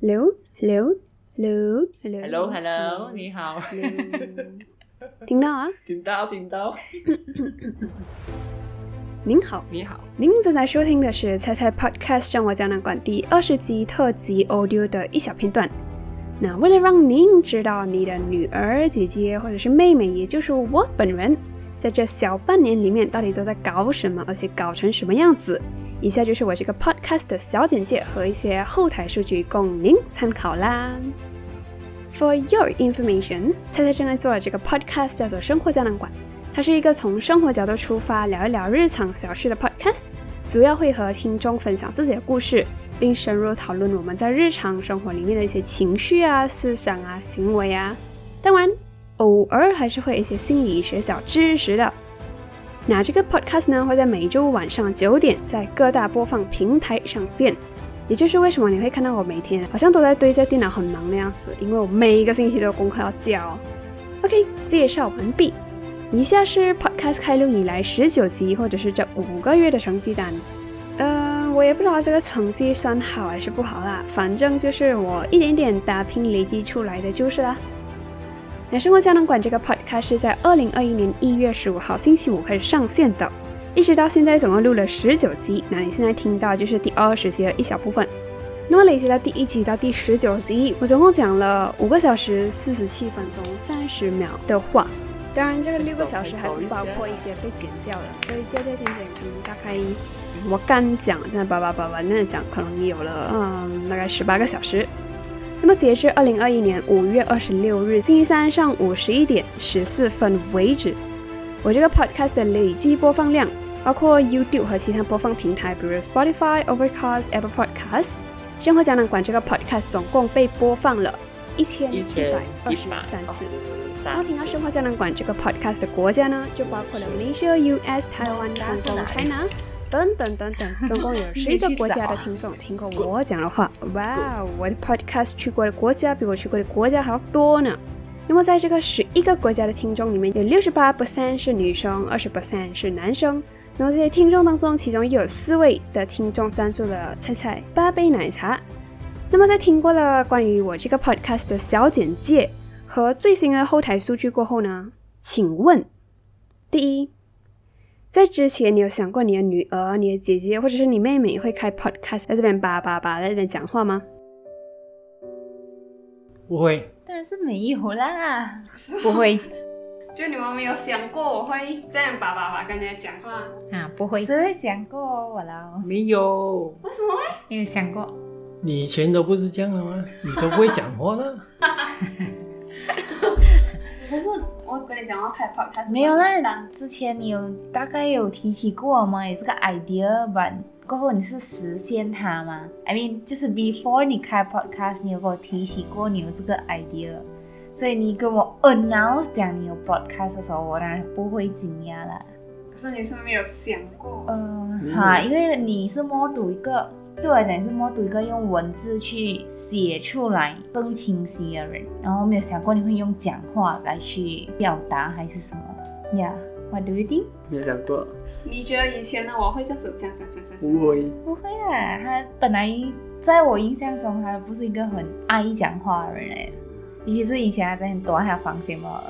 Hello? Hello? Hello? Hello? Hello，你好，听到啊？听到听到，您好，你好，您正在收听的是《猜猜 Podcast》生活胶囊馆第二十集特辑 Audio 的一小片段。那为了让您知道你的女儿、姐姐或者是妹妹，也就是我本人，在这小半年里面到底都在搞什么，而且搞成什么样子，以下就是我这个 Podcast 的小简介和一些后台数据供您参考啦。For your information，猜猜正在做的这个 Podcast 叫做《生活胶囊馆》，它是一个从生活角度出发聊一聊日常小事的 Podcast，主要会和听众分享自己的故事。并深入讨论我们在日常生活里面的一些情绪啊、思想啊、行为啊。当然，偶尔还是会一些心理学小知识的。那这个 podcast 呢，会在每周晚上九点在各大播放平台上线。也就是为什么你会看到我每天好像都在对着电脑很忙的样子，因为我每一个星期都有功课要交。OK，介绍完毕。以下是 podcast 开录以来十九集或者是这五个月的成绩单。呃，我也不知道这个成绩算好还是不好啦，反正就是我一点点打拼累积出来的就是啦。那生活胶囊馆这个 podcast 它是在二零二一年一月十五号星期五开始上线的，一直到现在总共录了十九集。那你现在听到就是第二十集的一小部分。那么累积到第一集到第十九集，我总共讲了五个小时四十七分钟三十秒的话。当然，这个六个小时还不包括一些被剪掉的，所以加加减减可能大概。我刚讲，那叭叭叭叭那讲，可能有了嗯，大概十八个小时。那么截至二零二一年五月二十六日星期三上午十一点十四分为止，我这个 podcast 的累计播放量，包括 YouTube 和其他播放平台，比如 Spotify、Overcast、Apple Podcast，生活胶囊馆这个 podcast 总共被播放了一千一百二十三次。然后听到生活胶囊馆这个 podcast 的国家呢，就包括了 Malaysia、US、台湾、韩国、China。等等等等，总共有十一个国家的听众听过我讲的话。哇，我的 podcast 去过的国家比我去过的国家还要多呢。那么在这个十一个国家的听众里面，有六十八 percent 是女生，二十 percent 是男生。然后这些听众当中，其中又有四位的听众赞助了菜菜八杯奶茶。那么在听过了关于我这个 podcast 的小简介和最新的后台数据过后呢，请问，第一。在之前，你有想过你的女儿、你的姐姐或者是你妹妹会开 podcast 在这边叭叭叭在这边讲话吗？不会，当然是没有啦，不会。就你们没有想过我会这样叭叭叭跟人家讲话啊？不会，谁会想过我了？没有。为什么？没有想过。你以前都不是这样的吗？你都不会讲话的。开 podcast 没有啦。之前你有大概有提起过吗？也是个 idea，吧过后你是实现它吗？I mean，就是 before 你开 podcast，你有跟我提起过你有这个 idea，所以你跟我 announce 讲你有 podcast 的时候，我当然不会惊讶啦。可是你是没有想过？嗯，哈，因为你是摸读一个。对我来讲是摸读一个用文字去写出来更清晰的人，然后没有想过你会用讲话来去表达还是什么？Yeah，What do you think？没有想过。你觉得以前的我会这样子讲讲讲讲？不会，不会啊。他本来在我印象中，他不是一个很爱讲话的人哎，尤其是以前他在很躲他房间嘛。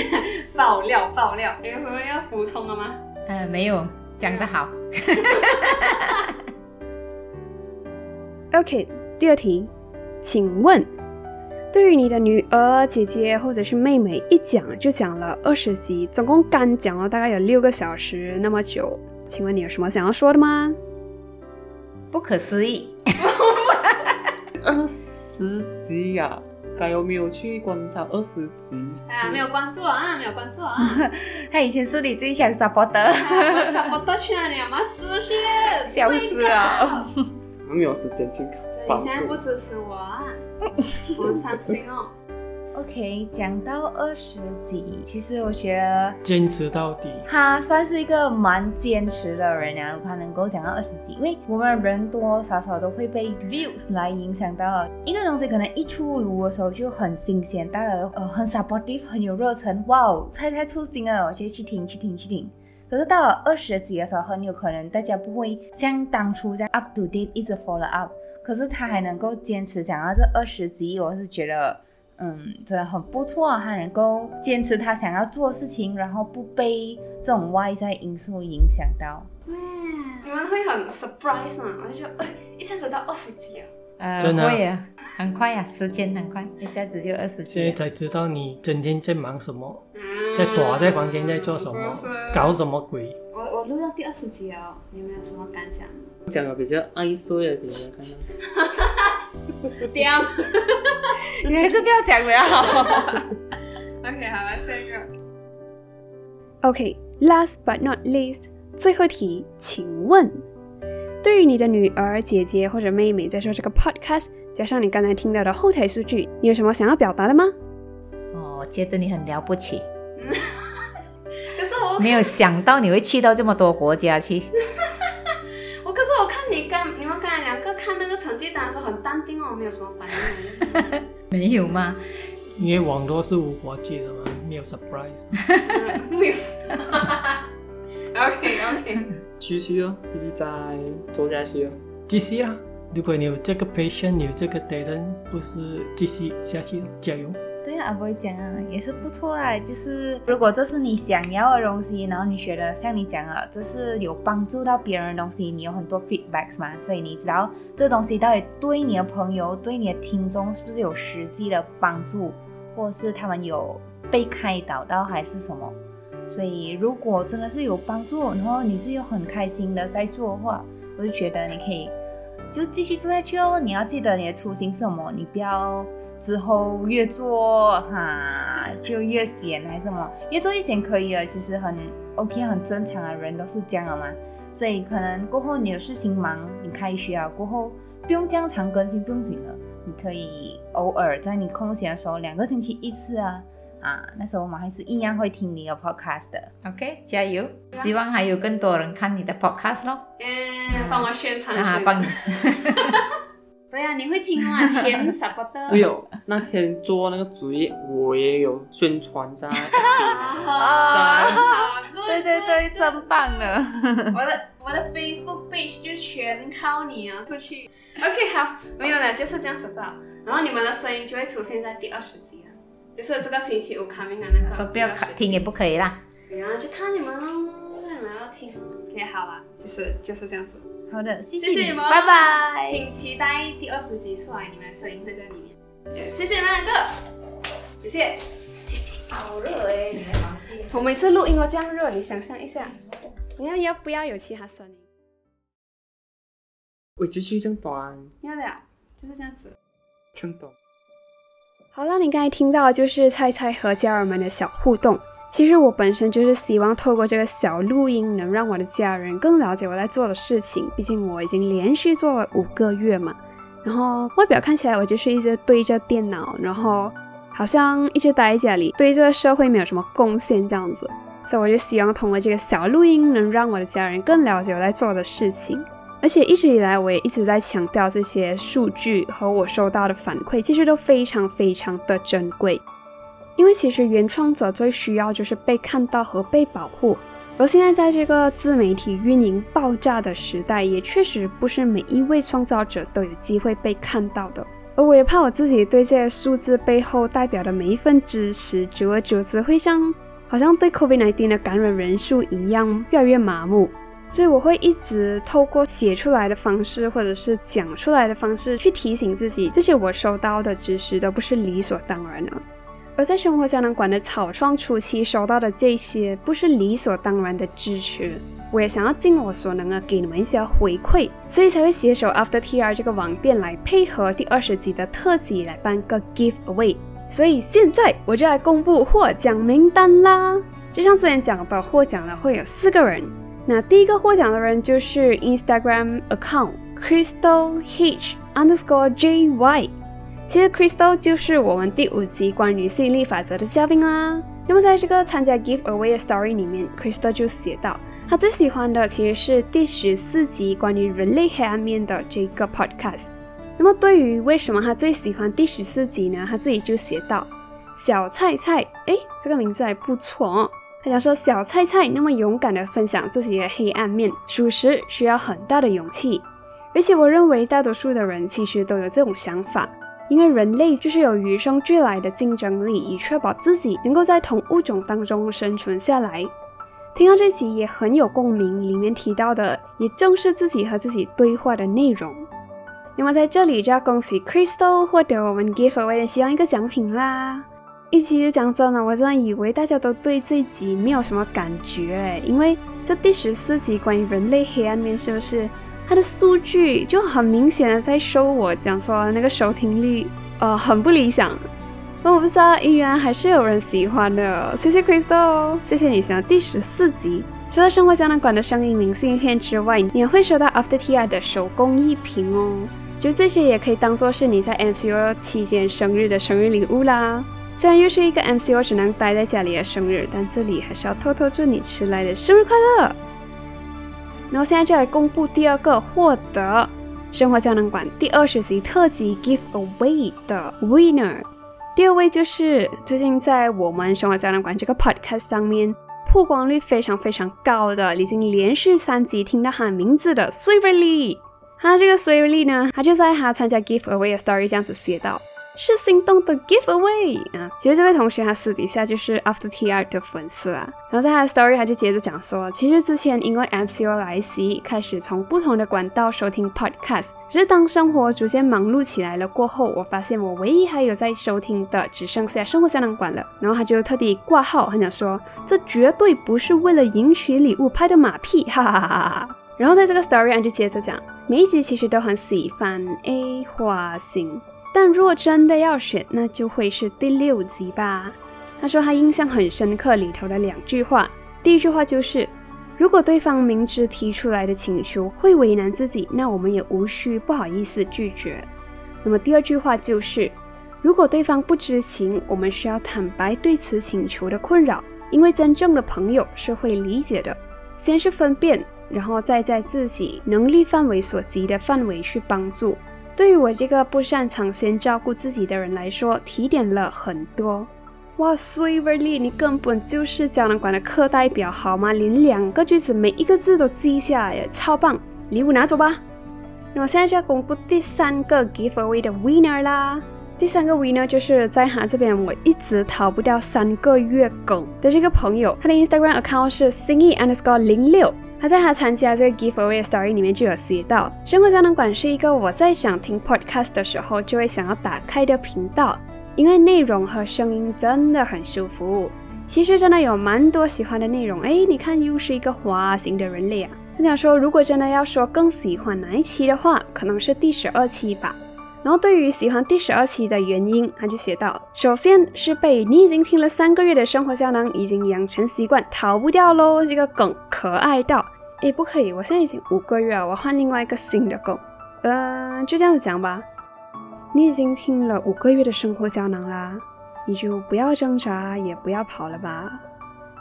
爆料爆料，有什么要补充的吗？嗯，没有，讲得好。OK，第二题，请问，对于你的女儿、姐姐或者是妹妹，一讲就讲了二十集，总共干讲了大概有六个小时那么久，请问你有什么想要说的吗？不可思议，二十集呀，该有没有去关照二十集？啊，没有关注啊，没有关注啊。他以前是你最强 supporter，我 support 去哪里啊？妈资讯，消失了。没有时间去看。你现在不支持我啊？我伤心哦。OK，讲到二十集，其实我觉得坚持到底，他算是一个蛮坚持的人啊。他能够讲到二十集，因为我们人多多少少都会被 views 来影响到一个东西，可能一出炉的时候就很新鲜，大家呃很 supportive，很有热忱，哇哦，猜猜出新了，我就去听去听去听。可是到了二十几的时候，很有可能大家不会像当初这样 up to date 一直 follow up，可是他还能够坚持讲到这二十集，我是觉得，嗯，真的很不错啊。他能够坚持他想要做的事情，然后不被这种外在因素影响到。哇，你们会很 surprise 吗？我就觉得，哎，一下子到二十集啊！呃，真的啊会啊，很快呀、时间很快，一下子就二十集了。现在才知道你整天在忙什么，嗯在躲在房间在做什么，搞什么鬼。我我录到第二十集了，你们有什么感想？讲的比较爱碎的，给人家看到。掉。你还是不要讲了。OK，好了，下一个。OK，last、but not least，最后一题，请问，对于你的女儿、姐姐或者妹妹在说这个 podcast，加上你刚才听到的后台数据，你有什么想要表达的吗？哦，我觉得你很了不起，没有想到你会去到这么多国家去。我可是我看你刚你们刚才两个看那个成绩单的时候很淡定哦，没有什么反应。没有吗？因为网络是无国界的嘛，没有 surprise。没有。OK OK。继续哦，继续再做下去哦。继续啦，如果你有这个 patient，你有这个 talent，不是继续下去，加油。对啊，阿不会讲啊，也是不错啊。就是如果这是你想要的东西，然后你觉得像你讲的，这是有帮助到别人的东西，你有很多 feedbacks 嘛，所以你知道这东西到底对你的朋友、对你的听众是不是有实际的帮助，或是他们有被开导到还是什么。所以如果真的是有帮助，然后你是又很开心的在做的话，我就觉得你可以就继续做下去哦。你要记得你的初心是什么，你不要之后越做哈就越闲还是什么，越做越闲可以了，其实很 OK 很正常啊人都是这样的嘛。所以可能过后你有事情忙，你开学啊过后不用这样常更新，不用紧了，你可以偶尔在你空闲的时候两个星期一次啊。啊，那时候我们还是一样会听你的 podcast 的。OK，加油！希望还有更多人看你的 podcast 咯。嗯，帮我宣传啊，宣帮你。对啊，你会听吗？前 supporter。哎呦，那天做那个主页，我也有宣传在。啊，对对对，真棒了。我的我的 Facebook page 就全靠你啊，出去。OK，好，没有了，就是这样子的。然后你们的声音就会出现在第二十集了，就是这个星期五 coming 的那个。说不要看听也不可以啦。然后就看你们喽，你们要听。OK，好了，就是就是这样子。好的，谢谢谢你们拜拜。请期待第二十集出来，你们的声音会在里面。谢谢你们两个，谢谢。好热哎，你的房间。我每次录音都这样热，你想象一下，你要要不要有其他声音？喂，继续这样短，要的，就是这样子。这样短。好了，你刚才听到的就是菜菜和家人们的小互动。其实我本身就是希望透过这个小录音，能让我的家人更了解我在做的事情。毕竟我已经连续做了五个月嘛，然后外表看起来我就是一直对着电脑，然后好像一直待在家里，对这个社会没有什么贡献这样子。所以我就希望通过这个小录音，能让我的家人更了解我在做的事情。而且一直以来，我也一直在强调这些数据和我收到的反馈，其实都非常非常的珍贵。因为其实原创者最需要就是被看到和被保护，而现在在这个自媒体运营爆炸的时代，也确实不是每一位创造者都有机会被看到的。而我也怕我自己对这些数字背后代表的每一份支持，久而久之会像好像对 COVID-19 的感染人数一样，越来越麻木。所以我会一直透过写出来的方式，或者是讲出来的方式，去提醒自己，这些我收到的知识都不是理所当然的。而在生活胶囊馆的草创初期收到的这些，不是理所当然的支持，我也想要尽我所能的给你们一些回馈，所以才会携手 After TR 这个网店来配合第二十集的特辑来办个 giveaway。所以现在我就来公布获奖名单啦！就像之前讲的，获奖的会有四个人。那第一个获奖的人就是 Instagram account Crystal H underscore JY。其实 Crystal 就是我们第五集关于吸引力法则的嘉宾啦。那么在这个参加 giveaway 的 story 里面，Crystal 就写到，他最喜欢的其实是第十四集关于人类黑暗面的这个 podcast。那么对于为什么他最喜欢第十四集呢？他自己就写到，小菜菜，诶，这个名字还不错哦。他想说，小菜菜那么勇敢地分享自己的黑暗面，属实需要很大的勇气。而且我认为大多数的人其实都有这种想法，因为人类就是有与生俱来的竞争力，以确保自己能够在同物种当中生存下来。听到这集也很有共鸣，里面提到的也正是自己和自己对话的内容。那么在这里就要恭喜 Crystal 获得我们 giveaway 的其中一个奖品啦！一其实讲真的，我真的以为大家都对这集没有什么感觉，因为这第十四集关于人类黑暗面是不是？它的数据就很明显的在收我讲说那个收听率，呃，很不理想。那我不知道，依然还是有人喜欢的。谢谢 Crystal，谢谢你喜欢第十四集。除了生活胶囊馆的声音明信片之外，你也会收到 After TR 的手工艺品哦。就这些也可以当做是你在 MCO 期间生日的生日礼物啦。虽然又是一个 MCO 只能待在家里的生日，但这里还是要偷偷祝你迟来的生日快乐。然后现在就来公布第二个获得生活胶囊馆第二十集特辑 Giveaway 的 Winner。第二位就是最近在我们生活胶囊馆这个 Podcast 上面曝光率非常非常高的，已经连续三集听到他名字的 s w e e Lee。他这个 s w e e Lee 呢，他就在他参加 Giveaway 的 Story 这样子写道。是心动的 giveaway 啊！其实这位同学他私底下就是 After TR 的粉丝啊。然后在他的 story 他就接着讲说，其实之前因为 MCO 来袭，开始从不同的管道收听 podcast。只是当生活逐渐忙碌起来了过后，我发现我唯一还有在收听的只剩下生活胶囊馆了。然后他就特地挂号，他讲说，这绝对不是为了赢取礼物拍的马屁，哈哈哈哈哈。然后在这个 story 他就接着讲，每一集其实都很喜欢 A 花心。但若真的要选，那就会是第六集吧。他说他印象很深刻里头的两句话，第一句话就是，如果对方明知提出来的请求会为难自己，那我们也无需不好意思拒绝。那么第二句话就是，如果对方不知情，我们需要坦白对此请求的困扰，因为真正的朋友是会理解的。先是分辨，然后再在自己能力范围所及的范围去帮助。对于我这个不擅长先照顾自己的人来说，提点了很多。哇，苏维利，你根本就是胶囊馆的课代表，好吗？连两个句子每一个字都记下来了，超棒！礼物拿走吧。那我现在就要公布第三个 giveaway 的 winner 啦。第三个 winner 就是在他这边我一直逃不掉三个月梗的这个朋友，他的 Instagram account 是 singy underscore 零六。他在他参加这个 giveaway story 里面就有写到，生活胶囊馆是一个我在想听 podcast 的时候就会想要打开的频道，因为内容和声音真的很舒服。其实真的有蛮多喜欢的内容，哎，你看又是一个滑行的人类啊。他想说，如果真的要说更喜欢哪一期的话，可能是第十二期吧。然后对于喜欢第十二期的原因，他就写到，首先是被你已经听了三个月的生活胶囊已经养成习惯，逃不掉喽。这个梗可爱到，诶，不可以，我现在已经五个月了，我换另外一个新的狗。嗯，就这样子讲吧。你已经听了五个月的生活胶囊啦，你就不要挣扎，也不要跑了吧，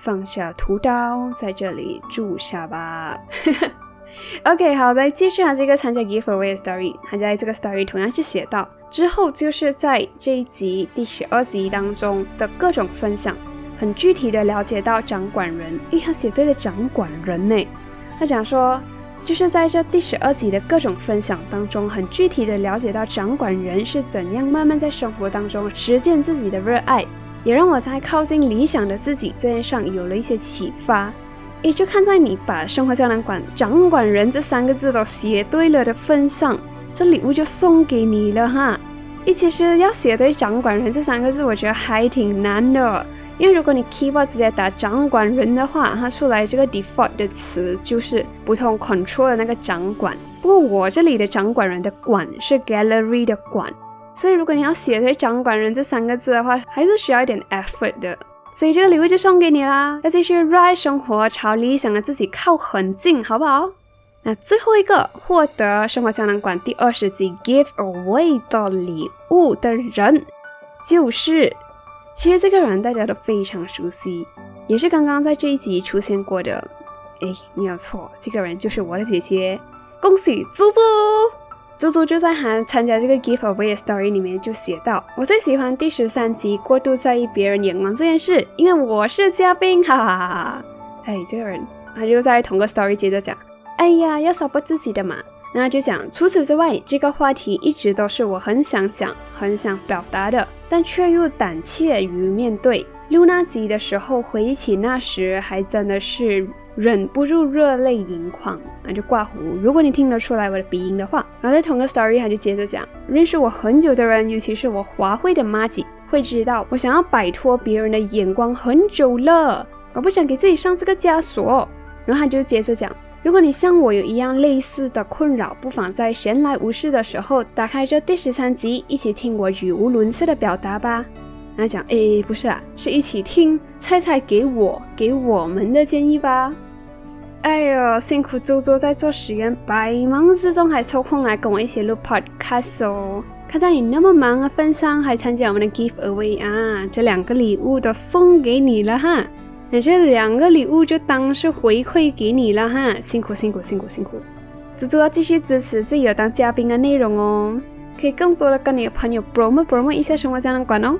放下屠刀，在这里住下吧。OK，好，来继续他这个参加 giveaway story。他在这个 story 同样是写到，之后就是在这一集第十二集当中的各种分享，很具体的了解到掌管人。诶，他写对了掌管人呢。他讲说，就是在这第十二集的各种分享当中，很具体的了解到掌管人是怎样慢慢在生活当中实践自己的热爱，也让我在靠近理想的自己这件上有了一些启发。也就看在你把生活胶囊馆掌管人这三个字都写对了的份上，这礼物就送给你了哈。诶，其实要写对掌管人这三个字，我觉得还挺难的，因为如果你 keyboard 直接打掌管人的话，它出来这个 default 的词就是不同 control 的那个掌管。不过我这里的掌管人的管是 gallery 的管，所以如果你要写对掌管人这三个字的话，还是需要一点 effort 的。所以这个礼物就送给你啦，要继续热爱生活，朝理想的自己靠很近，好不好？那最后一个获得生活胶囊馆第二十集 Give Away 的礼物的人，就是，其实这个人大家都非常熟悉，也是刚刚在这一集出现过的。哎，没有错，这个人就是我的姐姐，恭喜猪猪！猪猪就在他参加这个 giveaway story 里面就写到：“我最喜欢第十三集过度在意别人眼光这件事，因为我是嘉宾，哈哈哈哈！哎，这个人他就在同个 story 接着讲：哎呀，要 sob 自己的嘛，那就讲，除此之外，这个话题一直都是我很想讲、很想表达的，但却又胆怯于面对。录那集的时候，回忆起那时，还真的是忍不住热泪盈眶。那就挂胡，如果你听得出来我的鼻音的话。然后在同个 story，他就接着讲，认识我很久的人，尤其是我华会的妈吉，会知道我想要摆脱别人的眼光很久了，我不想给自己上这个枷锁。然后他就接着讲。如果你像我有一样类似的困扰，不妨在闲来无事的时候打开这第十三集，一起听我语无伦次的表达吧。他讲，哎，不是啦，是一起听菜菜给我给我们的建议吧。哎呦，辛苦周周在做实验，百忙之中还抽空来跟我一起录 podcast 哦。看在你那么忙的份上，还参加我们的 giveaway 啊，这两个礼物都送给你了哈。那这两个礼物就当是回馈给你了哈，辛苦辛苦辛苦辛苦，猪猪要继续支持自己有当嘉宾的内容哦，可以更多的跟你的朋友 promo promo 一下生活胶囊馆哦。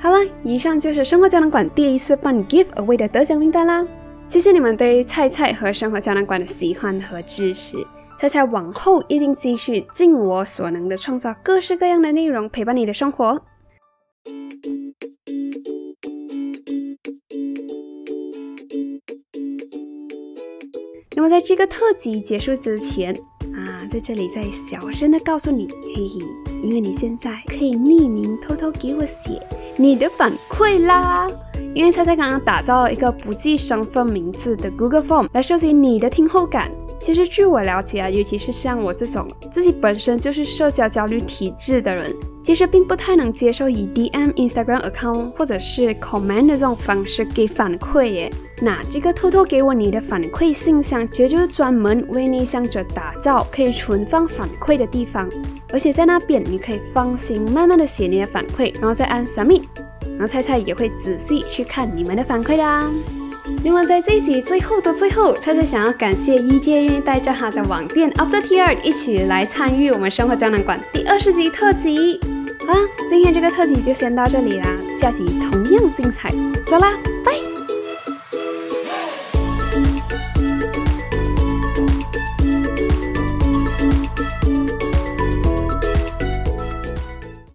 好了，以上就是生活胶囊馆第一次帮你 give away 的得奖名单啦，谢谢你们对菜菜和生活胶囊馆的喜欢和支持，菜菜往后一定继续尽我所能的创造各式各样的内容陪伴你的生活。那么在这个特辑结束之前啊，在这里再小声的告诉你，嘿嘿，因为你现在可以匿名偷偷给我写你的反馈啦。因为菜菜刚刚打造了一个不记身份名字的 Google Form 来收集你的听后感。其实据我了解啊，尤其是像我这种自己本身就是社交焦虑体质的人。其实并不太能接受以 DM Instagram account 或者是 comment 的这种方式给反馈耶。那这个偷偷给我你的反馈信箱，其实就是专门为内向者打造可以存放反馈的地方。而且在那边你可以放心慢慢的写你的反馈，然后再按 submit，然后菜菜也会仔细去看你们的反馈的。另外在这一集最后的最后，菜菜想要感谢一介愿意带着他的网店 After Tier 一起来参与我们生活胶囊馆第二十集特辑。好啦，今天这个特辑就先到这里啦，下集同样精彩，走啦，拜。